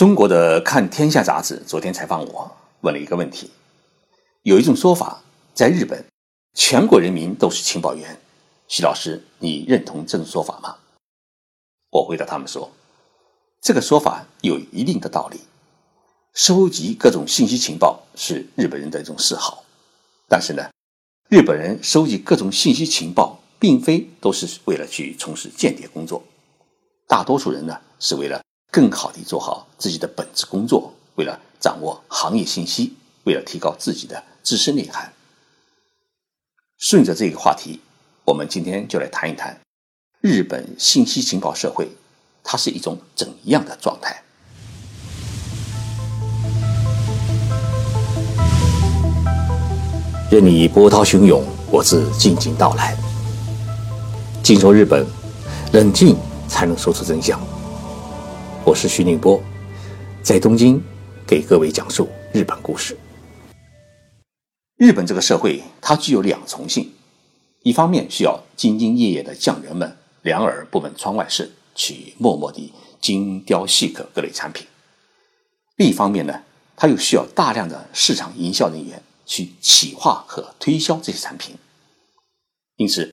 中国的《看天下》杂志昨天采访我，问了一个问题：有一种说法，在日本，全国人民都是情报员。徐老师，你认同这种说法吗？我回答他们说，这个说法有一定的道理。收集各种信息情报是日本人的一种嗜好，但是呢，日本人收集各种信息情报，并非都是为了去从事间谍工作，大多数人呢是为了。更好地做好自己的本职工作，为了掌握行业信息，为了提高自己的知识内涵。顺着这个话题，我们今天就来谈一谈日本信息情报社会，它是一种怎样的状态？任你波涛汹涌，我自静静到来。静说日本，冷静才能说出真相。我是徐宁波，在东京给各位讲述日本故事。日本这个社会，它具有两重性：一方面需要兢兢业业的匠人们两耳不闻窗外事，去默默地精雕细刻各类产品；另一方面呢，它又需要大量的市场营销人员去企划和推销这些产品。因此，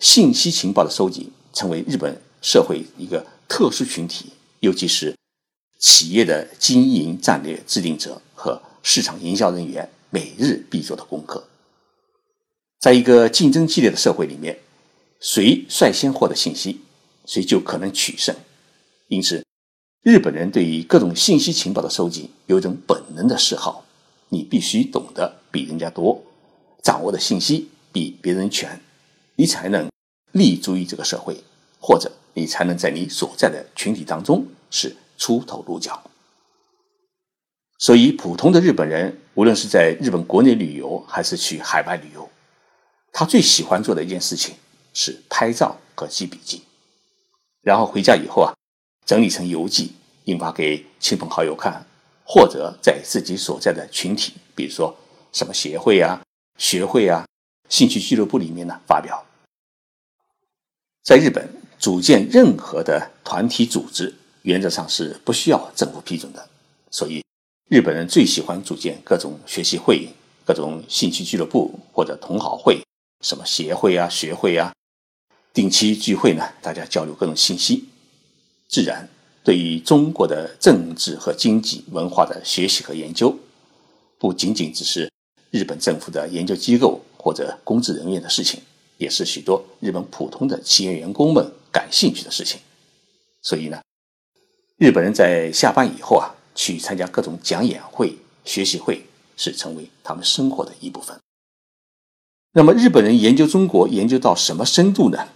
信息情报的收集成为日本社会一个特殊群体。尤其是企业的经营战略制定者和市场营销人员每日必做的功课。在一个竞争激烈的社会里面，谁率先获得信息，谁就可能取胜。因此，日本人对于各种信息情报的收集有一种本能的嗜好。你必须懂得比人家多，掌握的信息比别人全，你才能立足于这个社会，或者。你才能在你所在的群体当中是出头露脚。所以，普通的日本人，无论是在日本国内旅游还是去海外旅游，他最喜欢做的一件事情是拍照和记笔记，然后回家以后啊，整理成游记，印发给亲朋好友看，或者在自己所在的群体，比如说什么协会啊、学会啊、兴趣俱乐部里面呢发表。在日本。组建任何的团体组织，原则上是不需要政府批准的。所以，日本人最喜欢组建各种学习会、各种兴趣俱乐部或者同好会，什么协会啊、学会啊，定期聚会呢，大家交流各种信息。自然，对于中国的政治和经济文化的学习和研究，不仅仅只是日本政府的研究机构或者公职人员的事情，也是许多日本普通的企业员工们。感兴趣的事情，所以呢，日本人在下班以后啊，去参加各种讲演会、学习会，是成为他们生活的一部分。那么，日本人研究中国研究到什么深度呢？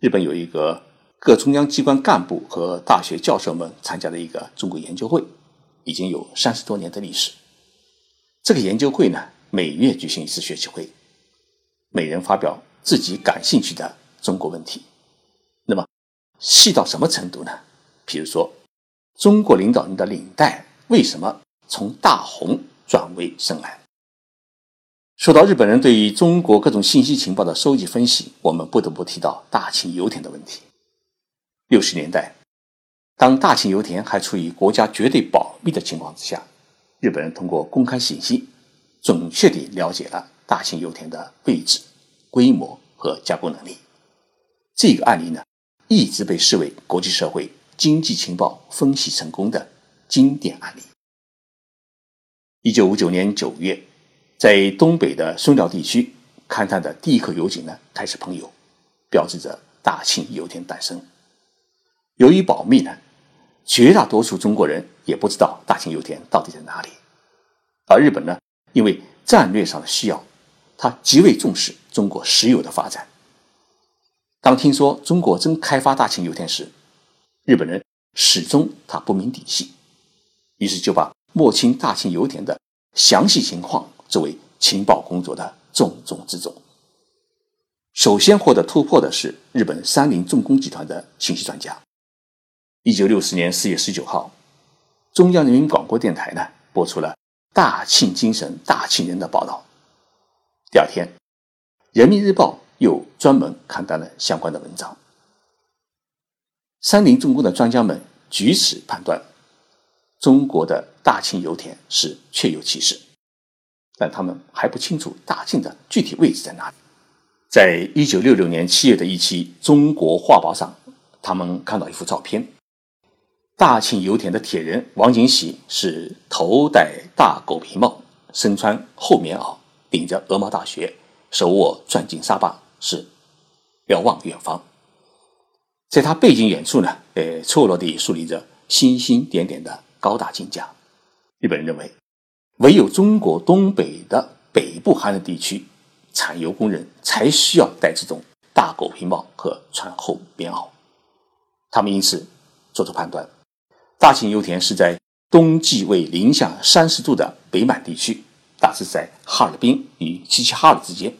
日本有一个各中央机关干部和大学教授们参加的一个中国研究会，已经有三十多年的历史。这个研究会呢，每月举行一次学习会，每人发表自己感兴趣的中国问题。细到什么程度呢？比如说，中国领导人的领带为什么从大红转为深蓝？说到日本人对于中国各种信息情报的收集分析，我们不得不提到大庆油田的问题。六十年代，当大庆油田还处于国家绝对保密的情况之下，日本人通过公开信息，准确地了解了大庆油田的位置、规模和加工能力。这个案例呢？一直被视为国际社会经济情报分析成功的经典案例。一九五九年九月，在东北的松辽地区勘探的第一口油井呢开始喷油，标志着大庆油田诞生。由于保密呢，绝大多数中国人也不知道大庆油田到底在哪里。而日本呢，因为战略上的需要，他极为重视中国石油的发展。当听说中国正开发大庆油田时，日本人始终他不明底细，于是就把摸清大庆油田的详细情况作为情报工作的重中之重。首先获得突破的是日本三菱重工集团的信息专家。一九六四年四月十九号，中央人民广播电台呢播出了“大庆精神，大庆人”的报道。第二天，《人民日报》。又专门刊登了相关的文章。三菱重工的专家们据此判断，中国的大庆油田是确有其事，但他们还不清楚大庆的具体位置在哪里。在一九六六年七月的一期《中国画报》上，他们看到一幅照片：大庆油田的铁人王景喜是头戴大狗皮帽，身穿厚棉袄，顶着鹅毛大靴，手握钻井沙把，是瞭望远方。在他背景远处呢，呃，错落地竖立着星星点点的高大金架。日本人认为，唯有中国东北的北部寒冷地区。产油工人才需要戴这种大狗皮帽和穿厚棉袄，他们因此做出判断：大庆油田是在冬季为零下三十度的北满地区，大致在哈尔滨与齐齐哈尔之间。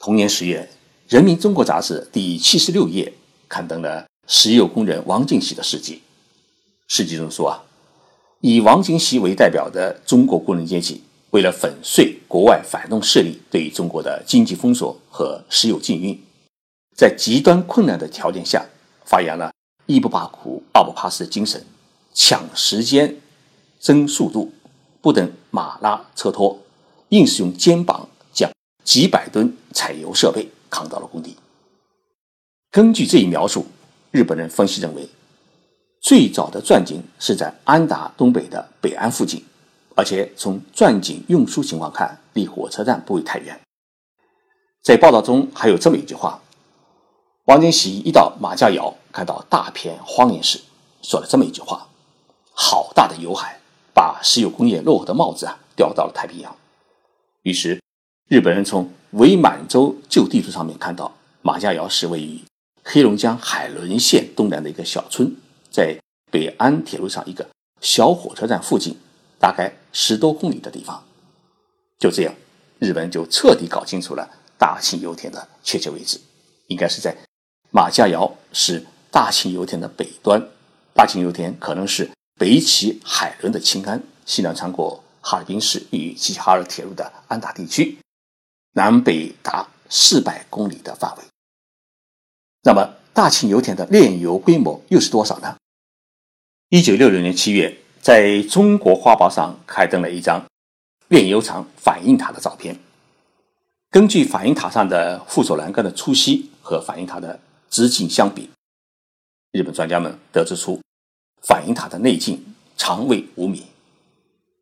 同年十月，《人民中国》杂志第七十六页刊登了石油工人王进喜的事迹。事迹中说啊，以王进喜为代表的中国工人阶级。为了粉碎国外反动势力对于中国的经济封锁和石油禁运，在极端困难的条件下，发扬了一不怕苦、二不怕死的精神，抢时间、争速度，不等马拉车拖，硬是用肩膀几百吨采油设备扛到了工地。根据这一描述，日本人分析认为，最早的钻井是在安达东北的北安附近。而且从钻井运输情况看，离火车站不会太远。在报道中还有这么一句话：王金喜一到马家窑，看到大片荒原时，说了这么一句话：“好大的油海，把石油工业落后的帽子啊掉到了太平洋。”于是，日本人从伪满洲旧地图上面看到，马家窑是位于黑龙江海伦县东南的一个小村，在北安铁路上一个小火车站附近。大概十多公里的地方，就这样，日本就彻底搞清楚了大庆油田的确切位置，应该是在马家窑，是大庆油田的北端。大庆油田可能是北起海伦的青安，西南穿过哈尔滨市与齐齐哈尔铁路的安达地区，南北达四百公里的范围。那么，大庆油田的炼油规模又是多少呢？一九六六年七月。在中国画报上刊登了一张炼油厂反应塔的照片。根据反应塔上的附着栏杆的粗细和反应塔的直径相比，日本专家们得知出反应塔的内径长为五米。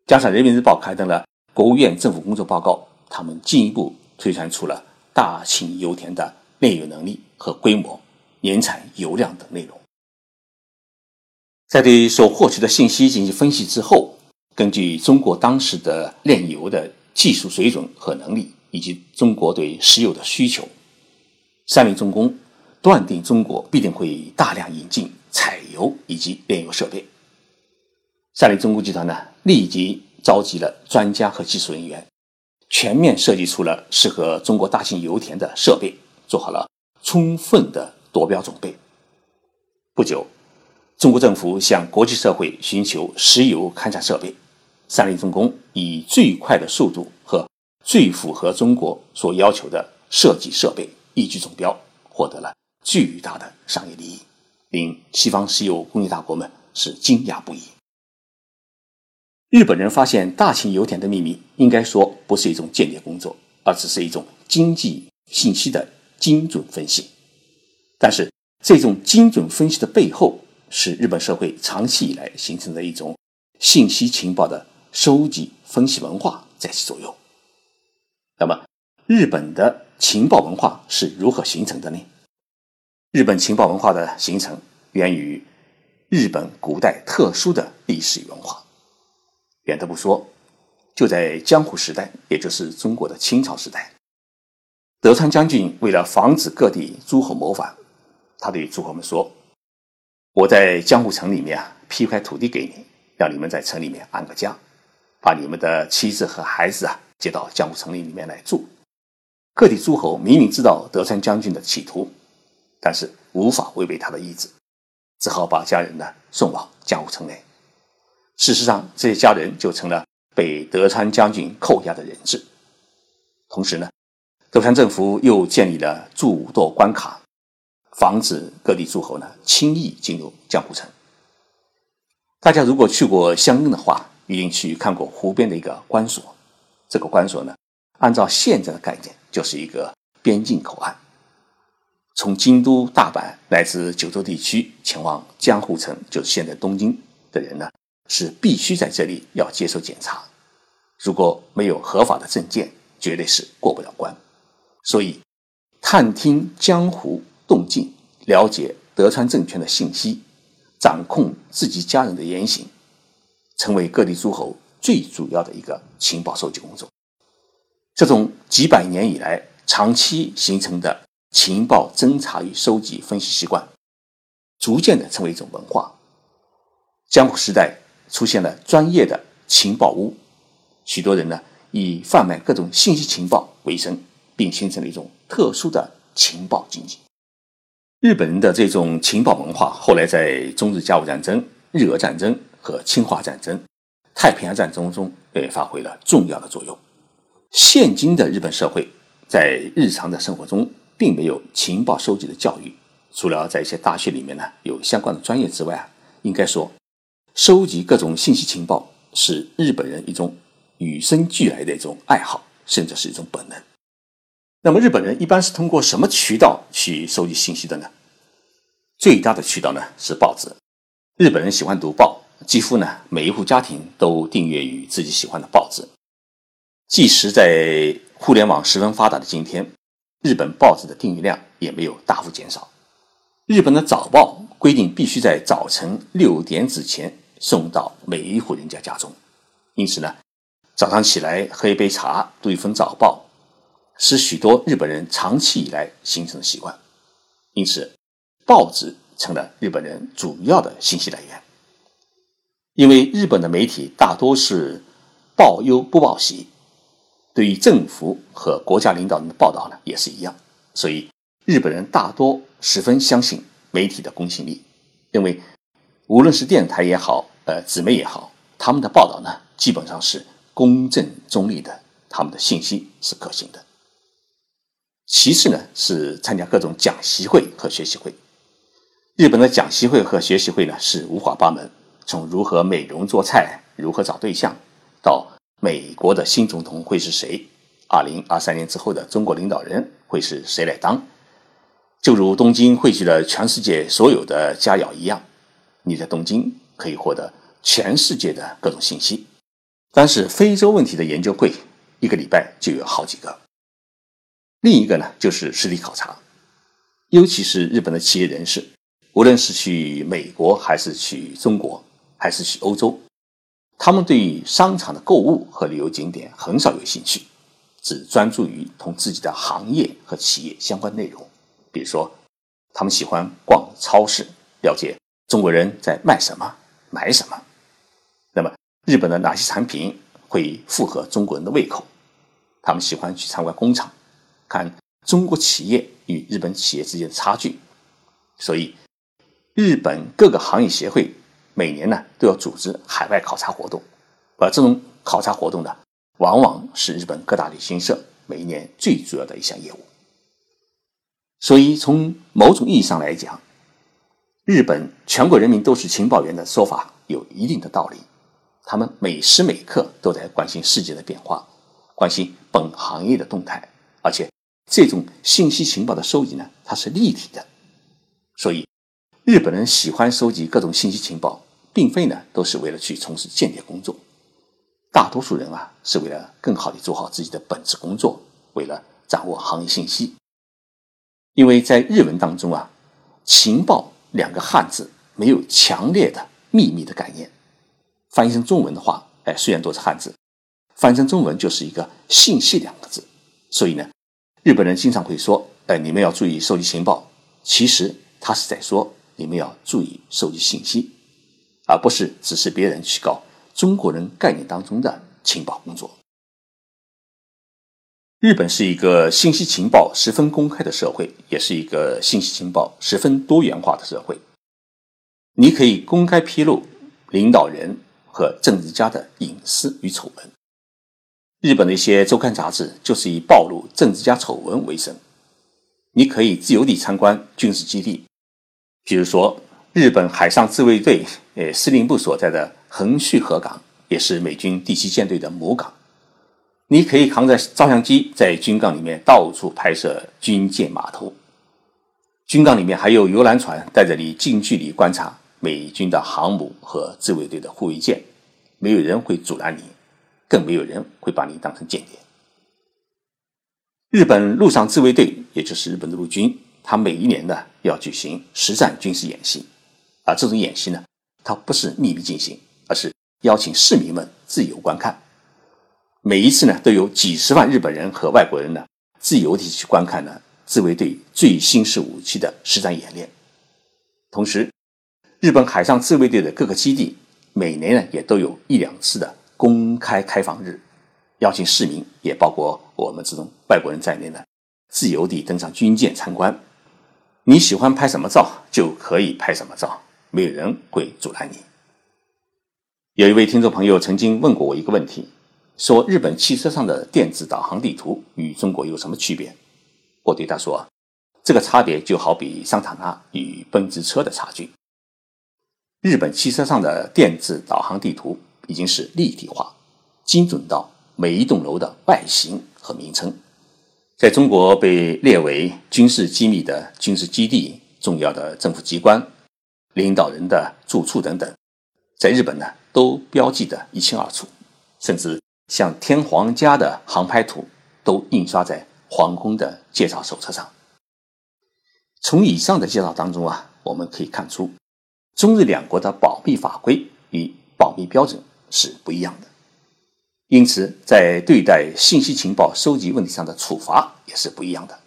加上人民日报刊登了国务院政府工作报告，他们进一步推算出了大庆油田的炼油能力和规模、年产油量等内容。在对所获取的信息进行分析之后，根据中国当时的炼油的技术水准和能力，以及中国对石油的需求，三菱重工断定中国必定会大量引进采油以及炼油设备。三菱重工集团呢，立即召集了专家和技术人员，全面设计出了适合中国大庆油田的设备，做好了充分的夺标准备。不久。中国政府向国际社会寻求石油勘察设备，三菱重工以最快的速度和最符合中国所要求的设计设备一举中标，获得了巨大的商业利益，令西方石油工业大国们是惊讶不已。日本人发现大庆油田的秘密，应该说不是一种间谍工作，而只是一种经济信息的精准分析。但是，这种精准分析的背后，是日本社会长期以来形成的一种信息情报的收集分析文化在起作用。那么，日本的情报文化是如何形成的呢？日本情报文化的形成源于日本古代特殊的历史文化。远的不说，就在江户时代，也就是中国的清朝时代，德川将军为了防止各地诸侯谋反，他对诸侯们说。我在江户城里面啊，批块土地给你，让你们在城里面安个家，把你们的妻子和孩子啊接到江户城里里面来住。各地诸侯明明知道德川将军的企图，但是无法违背他的意志，只好把家人呢送往江户城内。事实上，这些家人就成了被德川将军扣押的人质。同时呢，德川政府又建立了诸多关卡。防止各地诸侯呢轻易进入江户城。大家如果去过相应的话，一定去看过湖边的一个关所。这个关所呢，按照现在的概念，就是一个边境口岸。从京都、大阪乃至九州地区前往江户城，就是现在东京的人呢，是必须在这里要接受检查。如果没有合法的证件，绝对是过不了关。所以，探听江湖动静，了解德川政权的信息，掌控自己家人的言行，成为各地诸侯最主要的一个情报收集工作。这种几百年以来长期形成的。情报侦查与收集分析习惯，逐渐的成为一种文化。江户时代出现了专业的情报屋，许多人呢以贩卖各种信息情报为生，并形成了一种特殊的情报经济。日本人的这种情报文化，后来在中日甲午战争、日俄战争和侵华战争、太平洋战争中也发挥了重要的作用。现今的日本社会在日常的生活中。并没有情报收集的教育，除了在一些大学里面呢有相关的专业之外啊，应该说，收集各种信息情报是日本人一种与生俱来的一种爱好，甚至是一种本能。那么日本人一般是通过什么渠道去收集信息的呢？最大的渠道呢是报纸。日本人喜欢读报，几乎呢每一户家庭都订阅于自己喜欢的报纸。即使在互联网十分发达的今天。日本报纸的订阅量也没有大幅减少。日本的早报规定必须在早晨六点之前送到每一户人家家中，因此呢，早上起来喝一杯茶，读一份早报，是许多日本人长期以来形成的习惯。因此，报纸成了日本人主要的信息来源。因为日本的媒体大多是报忧不报喜。对于政府和国家领导人的报道呢，也是一样。所以，日本人大多十分相信媒体的公信力，认为无论是电台也好，呃，纸媒也好，他们的报道呢，基本上是公正中立的，他们的信息是可信的。其次呢，是参加各种讲习会和学习会。日本的讲习会和学习会呢，是五花八门，从如何美容做菜，如何找对象，到。美国的新总统会是谁？二零二三年之后的中国领导人会是谁来当？就如东京汇聚了全世界所有的佳肴一样，你在东京可以获得全世界的各种信息。但是非洲问题的研究会一个礼拜就有好几个。另一个呢，就是实地考察，尤其是日本的企业人士，无论是去美国，还是去中国，还是去欧洲。他们对于商场的购物和旅游景点很少有兴趣，只专注于同自己的行业和企业相关内容。比如说，他们喜欢逛超市，了解中国人在卖什么、买什么。那么，日本的哪些产品会符合中国人的胃口？他们喜欢去参观工厂，看中国企业与日本企业之间的差距。所以，日本各个行业协会。每年呢都要组织海外考察活动，而这种考察活动呢，往往是日本各大旅行社每一年最主要的一项业务。所以从某种意义上来讲，日本全国人民都是情报员的说法有一定的道理。他们每时每刻都在关心世界的变化，关心本行业的动态，而且这种信息情报的收集呢，它是立体的。所以日本人喜欢收集各种信息情报。并非呢，都是为了去从事间谍工作。大多数人啊，是为了更好的做好自己的本职工作，为了掌握行业信息。因为在日文当中啊，“情报”两个汉字没有强烈的秘密的概念。翻译成中文的话，哎，虽然都是汉字，翻译成中文就是一个“信息”两个字。所以呢，日本人经常会说：“哎，你们要注意收集情报。”其实他是在说：“你们要注意收集信息。”而不是指示别人去搞中国人概念当中的情报工作。日本是一个信息情报十分公开的社会，也是一个信息情报十分多元化的社会。你可以公开披露领导人和政治家的隐私与丑闻。日本的一些周刊杂志就是以暴露政治家丑闻为生。你可以自由地参观军事基地，比如说日本海上自卫队。呃司令部所在的横须贺港也是美军第七舰队的母港。你可以扛着照相机在军港里面到处拍摄军舰码头。军港里面还有游览船带着你近距离观察美军的航母和自卫队的护卫舰，没有人会阻拦你，更没有人会把你当成间谍。日本陆上自卫队，也就是日本的陆军，它每一年呢要举行实战军事演习，而这种演习呢，它不是秘密进行，而是邀请市民们自由观看。每一次呢，都有几十万日本人和外国人呢自由地去观看呢自卫队最新式武器的实战演练。同时，日本海上自卫队的各个基地每年呢也都有一两次的公开开放日。邀请市民，也包括我们这种外国人在内的，自由地登上军舰参观。你喜欢拍什么照就可以拍什么照，没有人会阻拦你。有一位听众朋友曾经问过我一个问题，说日本汽车上的电子导航地图与中国有什么区别？我对他说，这个差别就好比桑塔纳与奔驰车的差距。日本汽车上的电子导航地图已经是立体化、精准到。每一栋楼的外形和名称，在中国被列为军事机密的军事基地、重要的政府机关、领导人的住处等等，在日本呢都标记得一清二楚，甚至像天皇家的航拍图都印刷在皇宫的介绍手册上。从以上的介绍当中啊，我们可以看出，中日两国的保密法规与保密标准是不一样的。因此，在对待信息情报收集问题上的处罚也是不一样的。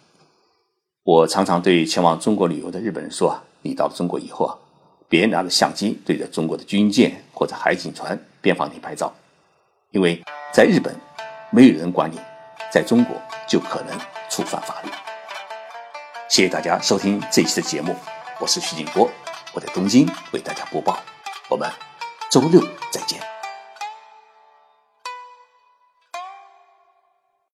我常常对前往中国旅游的日本人说啊：“你到了中国以后啊，别拿着相机对着中国的军舰或者海警船、边防艇拍照，因为在日本没有人管你，在中国就可能触犯法律。”谢谢大家收听这一期的节目，我是徐景波，我在东京为大家播报。我们周六再见。